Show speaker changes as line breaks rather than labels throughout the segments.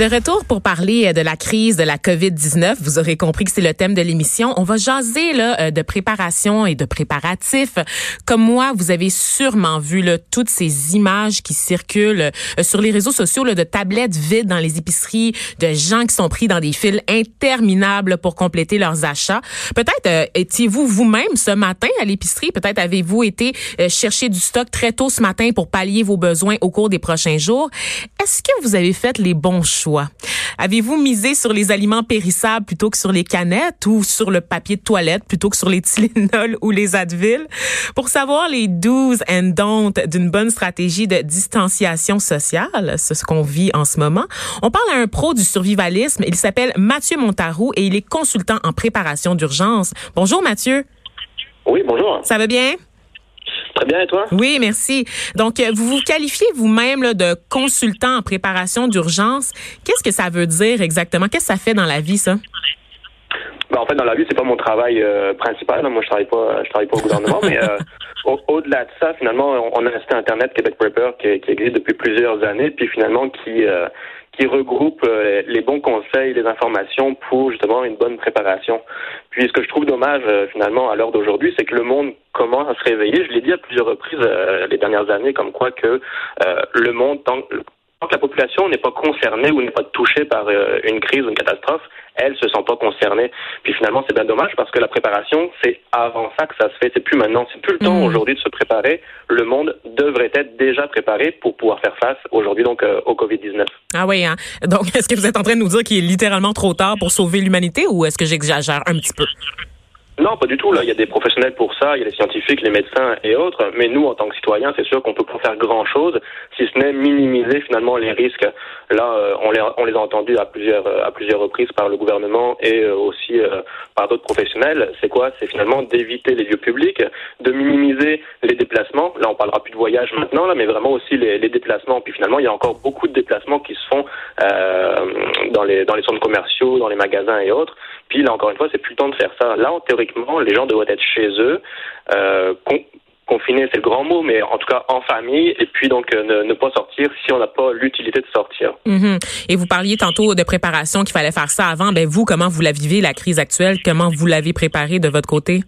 De retour pour parler euh, de la crise de la COVID-19, vous aurez compris que c'est le thème de l'émission. On va jaser là, euh, de préparation et de préparatifs. Comme moi, vous avez sûrement vu là, toutes ces images qui circulent euh, sur les réseaux sociaux là, de tablettes vides dans les épiceries, de gens qui sont pris dans des files interminables pour compléter leurs achats. Peut-être étiez-vous vous-même ce matin à l'épicerie? Peut-être avez-vous été chercher du stock très tôt ce matin pour pallier vos besoins au cours des prochains jours? Est-ce que vous avez fait les bons choix? Avez-vous misé sur les aliments périssables plutôt que sur les canettes ou sur le papier de toilette plutôt que sur les Tylenol ou les Advil? Pour savoir les do's and don'ts d'une bonne stratégie de distanciation sociale, c'est ce qu'on vit en ce moment, on parle à un pro du survivalisme. Il s'appelle Mathieu Montarou et il est consultant en préparation d'urgence. Bonjour Mathieu.
Oui, bonjour.
Ça va bien?
Très bien, et toi?
Oui, merci. Donc, euh, vous vous qualifiez vous-même de consultant en préparation d'urgence. Qu'est-ce que ça veut dire exactement? Qu'est-ce que ça fait dans la vie, ça?
Ben, en fait, dans la vie, c'est pas mon travail euh, principal. Moi, je travaille pas, je travaille pas au gouvernement, mais euh, au-delà de ça, finalement, on a un site internet Québec Prepper qui, qui, existe depuis plusieurs années, puis finalement qui qui regroupe euh, les bons conseils, les informations pour justement une bonne préparation. Puis ce que je trouve dommage euh, finalement à l'heure d'aujourd'hui, c'est que le monde commence à se réveiller. Je l'ai dit à plusieurs reprises euh, les dernières années, comme quoi que le monde, tant, que la population n'est pas concernée ou n'est pas touchée par une crise ou une catastrophe, elles se sentent pas concernées. Puis finalement, c'est bien dommage parce que la préparation, c'est avant ça que ça se fait. C'est plus maintenant, c'est plus le temps mmh. aujourd'hui de se préparer. Le monde devrait être déjà préparé pour pouvoir faire face aujourd'hui donc euh, au Covid-19.
Ah oui, hein? Donc, est-ce que vous êtes en train de nous dire qu'il est littéralement trop tard pour sauver l'humanité ou est-ce que j'exagère un petit peu?
Non, pas du tout. Là, il y a des professionnels pour ça, il y a les scientifiques, les médecins et autres. Mais nous, en tant que citoyens, c'est sûr qu'on peut pas faire grand-chose, si ce n'est minimiser finalement les risques. Là, euh, on, les, a entendus à plusieurs euh, à plusieurs reprises par le gouvernement et euh, aussi par d'autres professionnels. C'est quoi? C'est finalement d'éviter les lieux publics, de minimiser les déplacements. Là, on parlera plus de voyage maintenant, là, mais vraiment aussi les, déplacements. Puis finalement, il y a encore beaucoup de déplacements qui se font dans les dans les centres commerciaux, dans les magasins et autres. Puis là, encore une fois, c'est plus le temps de faire ça. Là, les gens devraient être chez eux, euh, confinés, c'est le grand mot, mais en tout cas en famille, et puis donc euh, ne, pas sortir si on n'a pas l'utilité de sortir.
Mm-hmm. Et vous parliez tantôt de préparation, qu'il fallait faire ça avant. Ben vous, comment vous la vivez, la crise actuelle? Comment vous l'avez préparée de votre côté?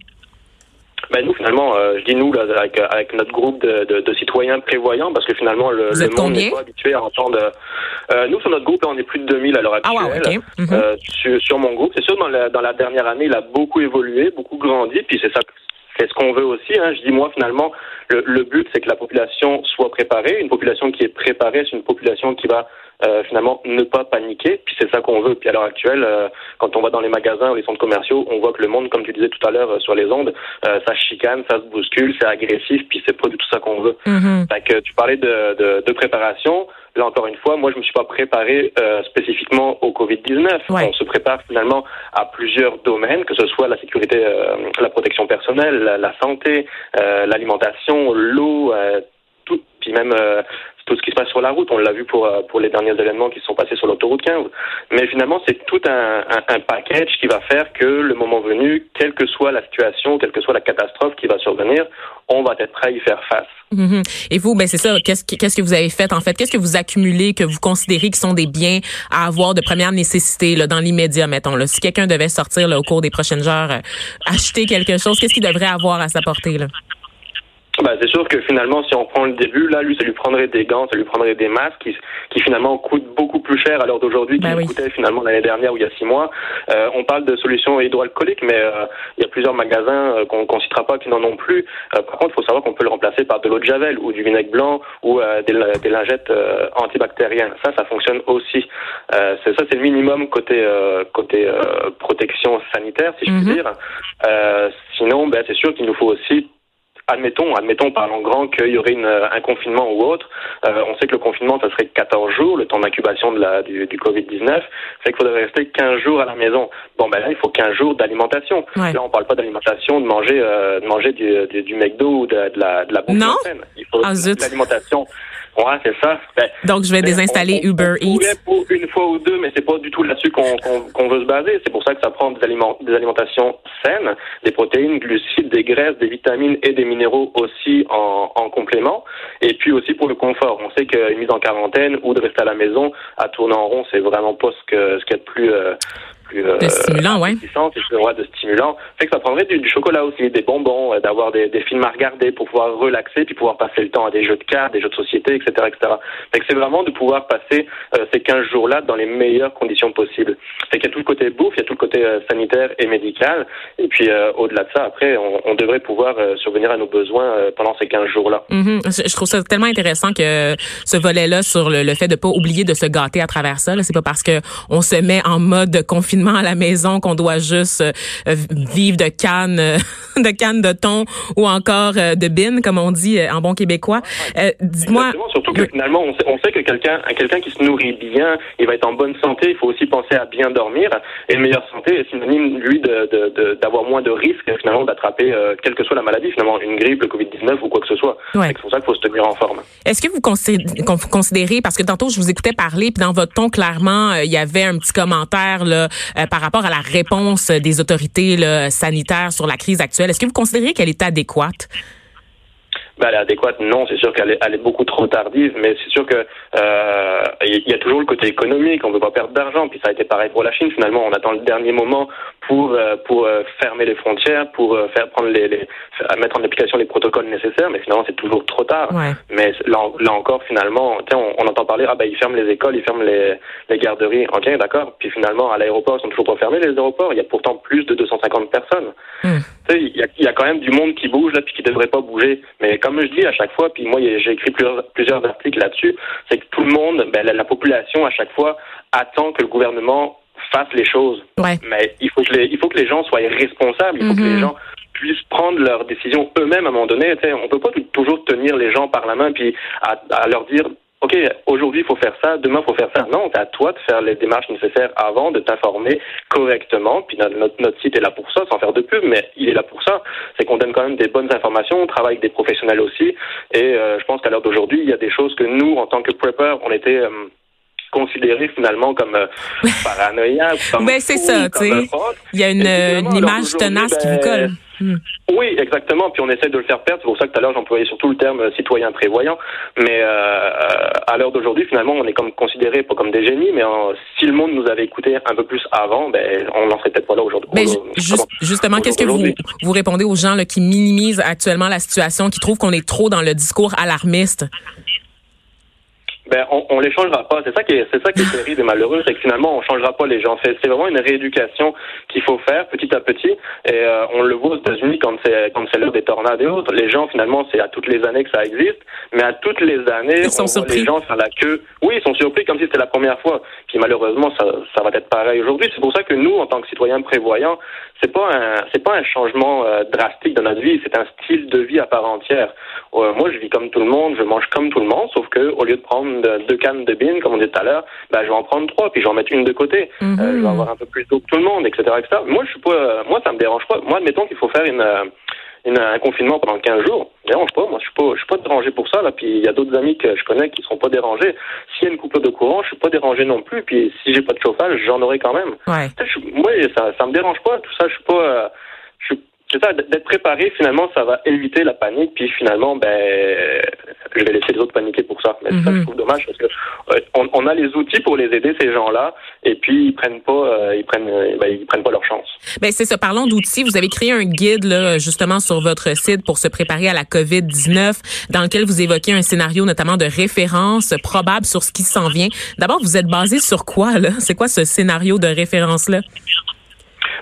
Ben nous finalement, euh, je dis nous là, avec, avec notre groupe de, de, de, citoyens prévoyants, parce que finalement le, le monde n'est pas habitué à entendre. Euh, nous sur notre groupe, on est plus de 2000 à l'heure actuelle. Ah ouais, mhm. euh, sur, sur, mon groupe, c'est sûr dans la, dans la dernière année, il a beaucoup évolué, beaucoup grandi, puis c'est ça c'est ce qu'on veut aussi. Hein. Je dis moi finalement, le, le but c'est que la population soit préparée. Une population qui est préparée, c'est une population qui va euh, finalement ne pas paniquer. Puis c'est ça qu'on veut. Puis à l'heure actuelle, euh, quand on va dans les magasins ou les centres commerciaux, on voit que le monde, comme tu disais tout à l'heure euh, sur les ondes, ça chicane, ça se bouscule, c'est agressif. Puis c'est pas du tout ça qu'on veut. Mm que tu parlais de, de, de, préparation. Là encore une fois, moi je me suis pas préparé spécifiquement au Covid-19. On se prépare finalement à plusieurs domaines, que ce soit la sécurité, la protection personnelle, la, la santé, l'alimentation, l'eau, tout, puis même tout ce qui se passe sur la route. On l'a vu pour, euh, pour les derniers événements qui se sont passés sur l'autoroute 15. Mais finalement, c'est tout un, un, package qui va faire que le moment venu, quelle que soit la situation, quelle que soit la catastrophe qui va survenir, on va être prêt à y faire face.
Mm-hmm. Et vous, ben c'est ça. Qu'est-ce que, qu'est-ce que vous avez fait en fait? Qu'est-ce que vous accumulez que vous considérez qui sont des biens à avoir de première nécessité là, dans l'immédiat, mettons. Si quelqu'un devait sortir là, au cours des prochaines heures, euh, acheter quelque chose, qu'est-ce qu'il devrait avoir à sa portée là?
Bah, c'est sûr que finalement, si on prend le début, là, lui, ça lui prendrait des gants, ça lui prendrait des masques qui, qui finalement coûtent beaucoup plus cher à l'heure d'aujourd'hui qu'ils bah coûtaient finalement l'année dernière ou il y a six mois. Euh, on parle de solutions hydroalcooliques, mais euh, il y a plusieurs magasins euh, qu'on ne citera pas qui n'en ont plus. Euh, par contre, il faut savoir qu'on peut le remplacer par de l'eau de javel ou du vinaigre blanc ou des, des, lingettes antibactériennes. Ça, ça fonctionne aussi. c'est ça, c'est le minimum côté côté protection sanitaire, si je puis mm-hmm. dire. sinon, ben, c'est sûr qu'il nous faut aussi admettons, admettons, parlons grand qu'il y aurait une, un confinement ou autre. Euh, on sait que le confinement, ça serait 14 jours, le temps d'incubation de la, du, du Covid-19. C'est qu'il faudrait rester 15 jours à la maison. Bon, ben là, il faut 15 jours d'alimentation. Là, on parle pas d'alimentation, de manger, euh, de manger du, du, du, McDo ou de, de la, de la bouffe
Non?
Il faut
ah,
de l'alimentation. Ouais, c'est ça.
Ben, Donc, je vais désinstaller
on,
Uber Eats.
Pour une fois ou deux, mais c'est pas du tout là-dessus qu'on qu'on veut se baser. C'est pour ça que ça prend des, aliments, des alimentations saines, des protéines, glucides, des graisses, des vitamines et des minéraux aussi en, en complément. Et puis aussi pour le confort. On sait qu'une mise en quarantaine ou de rester à la maison à tourner en rond, c'est vraiment pas ce que ce qu'il y a de plus euh,
euh, de stimulant, ouais.
de stimulant. Fait que ça prendrait du, du chocolat aussi, des bonbons, euh, d'avoir des, des, films à regarder pour pouvoir relaxer, puis pouvoir passer le temps à des jeux de cartes, des jeux de société, etc., etc. Fait que c'est vraiment de pouvoir passer euh, ces 15 jours-là dans les meilleures conditions possibles. Fait qu'il y a tout le côté bouffe, il y a tout le côté euh, sanitaire et médical, et puis au-delà de ça, après, on, on devrait pouvoir survenir à nos besoins pendant ces 15 jours-là.
Mm-hmm. Je trouve ça tellement intéressant que ce volet-là sur le, le, fait de pas oublier de se gâter à travers ça. C'est pas parce que on se met en mode confinement à la maison qu'on doit juste euh, vivre de cannes euh, de cannes de thon ou encore euh, de bine comme on dit en bon québécois.
Dis-moi surtout que finalement on sait, on sait que quelqu'un quelqu'un qui se nourrit bien, il va être en bonne santé, il faut aussi penser à bien dormir et une meilleure santé est synonyme lui de d'avoir moins de risques finalement d'attraper quelle que soit la maladie finalement une grippe, le Covid-19 ou quoi que ce soit. C'est pour ça qu'il faut se tenir en forme.
Est-ce que vous considérez parce que tantôt je vous écoutais parler puis dans votre ton clairement il y avait un petit commentaire là euh, par rapport à la réponse des autorités sanitaires sur la crise actuelle. Est-ce que vous considérez qu'elle est adéquate?
Ben, elle est adéquate, non, c'est sûr qu'elle est, elle est beaucoup trop tardive, mais c'est sûr que euh, il y a toujours le côté économique, on ne veut pas perdre d'argent, puis ça a été pareil pour la Chine. Finalement, on attend le dernier moment pour euh, pour euh, fermer les frontières, pour euh, faire prendre les, les mettre en application les protocoles nécessaires, mais finalement c'est toujours trop tard.
Ouais.
Mais là, là encore, finalement, on, on entend parler ah ben ils ferment les écoles, ils ferment les, les garderies, ok, d'accord. Puis finalement à l'aéroport, ils sont toujours pas fermés les aéroports. Il y a pourtant plus de 250 personnes.
Mm.
Il y y a quand même du monde qui bouge là, puis qui devrait pas bouger. Mais comme je dis à chaque fois, puis moi j'ai écrit plusieurs, plusieurs articles là-dessus, c'est que tout le monde, ben, la, la, population à chaque fois attend que le gouvernement fasse les choses.
Ouais.
Mais il faut que les, il faut que les gens soient responsables, il faut mm -hmm. que les gens puissent prendre leurs décisions eux-mêmes à un moment donné. sais, on peut pas toujours tenir les gens par la main puis à, à leur dire OK, aujourd'hui, il faut faire ça, demain, il faut faire ça. Non, c'est à toi de faire les démarches nécessaires avant, de t'informer correctement. Puis notre, notre site est là pour ça, sans faire de pub, mais il est là pour ça. C'est qu'on donne quand même des bonnes informations, on travaille avec des professionnels aussi. Et euh, je pense qu'à l'heure d'aujourd'hui, il y a des choses que nous, en tant que prepper, on était... Euh, considéré finalement comme euh, paranoïaque.
Ben c'est ça, tu sais. Il y a une, une image tenace ben, qui vous colle.
Hmm. Oui, exactement. Puis on essaie de le faire perdre. C'est pour ça que tout à l'heure j'employais surtout le terme citoyen prévoyant. Mais euh, à l'heure d'aujourd'hui, finalement, on est comme considéré pas comme des génies. Mais euh, si le monde nous avait écouté un peu plus avant, ben on n'en serait peut-être pas là aujourd'hui.
Mais juste, justement, qu'est-ce que vous vous répondez aux gens là, qui minimisent actuellement la situation, qui trouvent qu'on est trop dans le discours alarmiste?
Ben on, on les changera pas. C'est ça qui est, c'est ça qui est terrible et malheureux, c'est que finalement on changera pas les gens. C'est, c'est vraiment une rééducation qu'il faut faire petit à petit. Et euh, on le voit aux États-Unis quand c'est quand c'est l'heure des tornades et autres. Les gens finalement c'est à toutes les années que ça existe, mais à toutes les années
ils sont
on
surpris.
les gens faire la queue. Oui, ils sont surpris comme si c'était la première fois. Puis malheureusement ça ça va être pareil aujourd'hui. C'est pour ça que nous en tant que citoyens prévoyants, c'est pas un c'est pas un changement euh, drastique dans notre vie. C'est un style de vie à part entière. Euh, moi je vis comme tout le monde, je mange comme tout le monde, sauf que au lieu de prendre deux cannes de bine, comme on dit tout à l'heure, ben, je vais en prendre trois, puis je vais en mettre une de côté.
Mm -hmm.
euh, je vais avoir un peu plus d'eau que tout le monde, etc., etc. Moi, je suis pas, euh, moi, ça me dérange pas. Moi, admettons qu'il faut faire une, une, un confinement pendant 15 jours. Ça me dérange pas. Moi, je suis pas, je suis pas dérangé pour ça, là. Puis, il y a d'autres amis que je connais qui sont pas dérangés. S'il y a une coupure de courant, je suis pas dérangé non plus. Puis, si j'ai pas de chauffage, j'en aurai quand même.
Ouais.
Je, moi, ça, ça me dérange pas. Tout ça, je suis pas, euh, c'est ça, d'être préparé, finalement, ça va éviter la panique, puis finalement, ben, je vais laisser les autres paniquer pour ça. Mais mm -hmm. ça, je trouve dommage parce que euh, on, on, a les outils pour les aider ces gens-là, et puis ils prennent pas, euh, ils prennent, euh, ben, ils prennent pas leur chance.
Ben c'est ça. Parlons d'outils. Vous avez créé un guide là, justement sur votre site pour se préparer à la COVID 19, dans lequel vous évoquez un scénario notamment de référence probable sur ce qui s'en vient. D'abord, vous êtes basé sur quoi là? C'est quoi ce scénario de référence là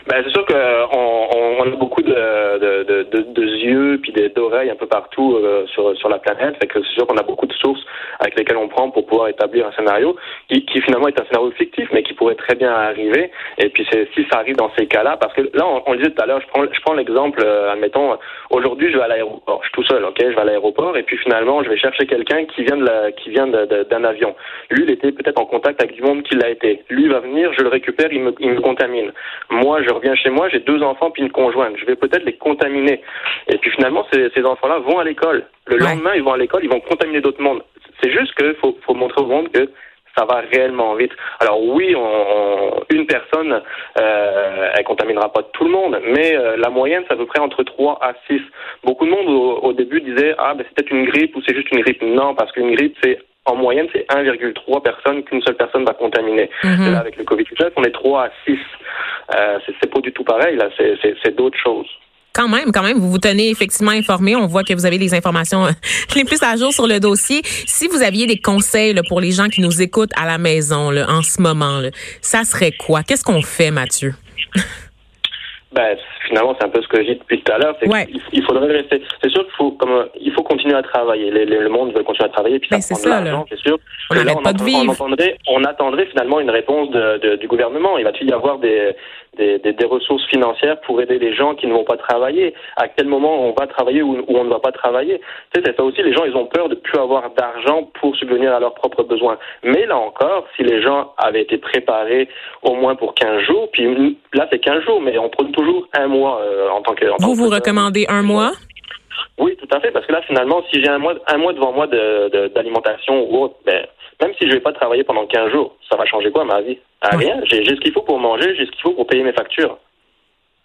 Ben, c'est sûr qu'on on, on, a beaucoup de, de, de, yeux puis d'oreilles un peu partout euh, sur, sur la planète. Fait que c'est sûr qu'on a beaucoup de sources avec lesquelles on prend pour pouvoir établir un scénario qui, finalement est un scénario fictif, mais qui pourrait très bien arriver. Et puis si ça arrive dans ces cas-là, parce que là, on, le disait tout à l'heure, je prends, je prends l'exemple, euh, admettons, aujourd'hui je vais à l'aéroport, je suis tout seul, ok, je vais à l'aéroport et puis finalement je vais chercher quelqu'un qui vient de la, qui vient d'un avion. Lui, il était peut-être en contact avec du monde qui l'a été. Lui va venir, je le récupère, il me, il me contamine. Moi, je reviens chez moi, j'ai deux enfants puis une conjointe. Je vais peut-être les contaminer. Et puis finalement, ces, ces enfants-là vont à l'école. Le lendemain, ils vont à l'école, ils vont contaminer d'autres mondes. C'est juste qu'il faut, faut montrer au monde que ça va réellement vite. Alors oui, on, une personne, euh, elle contaminera pas tout le monde, mais euh, la moyenne, c'est à peu près entre 3 à 6. Beaucoup de monde au, début disait ah ben c'est peut-être une grippe ou c'est juste une grippe. Non, parce qu'une grippe c'est en moyenne, c'est 1,3 personnes qu'une seule personne va contaminer. Mhm. là, avec le Covid-19, on est 3 à 6. Euh, c'est pas du tout pareil, là, c'est d'autres choses.
Quand même, quand même, vous vous tenez effectivement informé. On voit que vous avez les informations euh, les plus à jour sur le dossier. Si vous aviez des conseils pour les gens qui nous écoutent à la maison là, en ce moment, ça serait quoi? Qu'est-ce qu'on fait, Mathieu?
Ben, finalement, c'est un peu ce que j'ai dit depuis tout à l'heure. Il, faudrait rester. C'est sûr qu'il faut, comme, il faut continuer à travailler. le monde veut continuer à travailler, puis ça prend de l'argent, c'est sûr.
On n'arrête pas de vivre.
On attendrait, on attendrait finalement une réponse de, du gouvernement. Il va-t-il y avoir des, des, des, ressources financières pour aider les gens qui ne vont pas travailler À quel moment on va travailler ou, on ne va pas travailler? Tu sais, c'est ça aussi. Les gens, ils ont peur de plus avoir d'argent pour subvenir à leurs propres besoins. Mais là encore, si les gens avaient été préparés au moins pour 15 jours, puis là c'est 15 jours, mais on prend toujours un mois euh, en tant que.
vous vous recommandez un mois?
Oui, tout à fait, parce que là finalement, si j'ai un mois, un mois devant moi d'alimentation ou autre, ben même si je vais pas travailler pendant 15 jours, ça va changer quoi ma vie? Ah, Rien. J'ai ce qu'il faut pour manger, j'ai ce qu'il faut pour payer mes factures.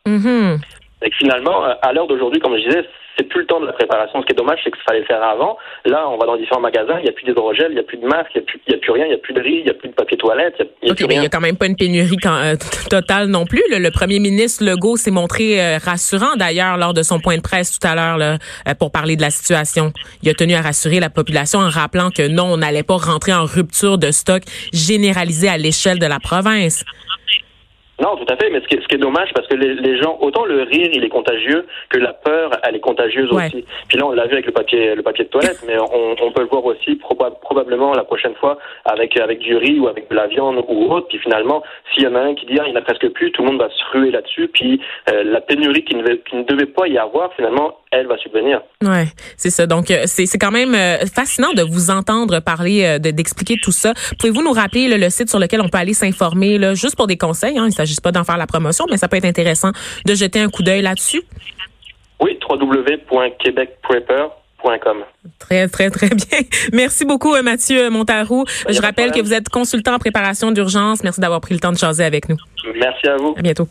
Mm
Et finalement, euh, à l'heure d'aujourd'hui, comme je disais, c'est plus le temps de la préparation. Ce qui est dommage, c'est que ça fallait le faire avant. Là, on va dans différents magasins, il n'y a plus d'hydrogel, il n'y a plus de masque, il n'y a, plus rien, il n'y a plus de riz, il n'y a plus de papier toilette.
Il n'y a, a, quand même pas une pénurie euh, totale non plus. Le, premier ministre Legault s'est montré euh, rassurant d'ailleurs lors de son point de presse tout à l'heure euh, pour parler de la situation. Il a tenu à rassurer la population en rappelant que non, on n'allait pas rentrer en rupture de stock généralisée à l'échelle de la province.
Non, tout à fait, mais ce qui est, ce qui est dommage, parce que les, les, gens, autant le rire, il est contagieux, que la peur, elle est contagieuse aussi. Puis là, on l'a vu avec le papier, le papier de toilette, mais on, on peut le voir aussi probablement la prochaine fois avec avec du riz ou avec de la viande ou autre. Puis finalement, s'il y en a un qui dit ah, il n'y en a presque plus, tout le monde va se ruer là-dessus. Puis euh, la pénurie qui ne, qui ne devait pas y avoir, finalement, elle va subvenir.
Ouais, c'est ça. Donc euh, c'est c'est quand même euh, fascinant de vous entendre parler, d'expliquer tout ça. Pouvez-vous nous rappeler le site sur lequel on peut aller s'informer, là, juste pour des conseils? Hein, s'agit pas d'en faire la promotion, mais ça peut être intéressant de jeter un coup d'œil là-dessus.
Oui, www.québecprepper.com.
Très, très, très bien. Merci beaucoup, euh, Mathieu Montarou. Je rappelle que vous êtes consultant en préparation d'urgence. Merci d'avoir pris le temps de jaser avec nous.
Merci à vous.
À bientôt.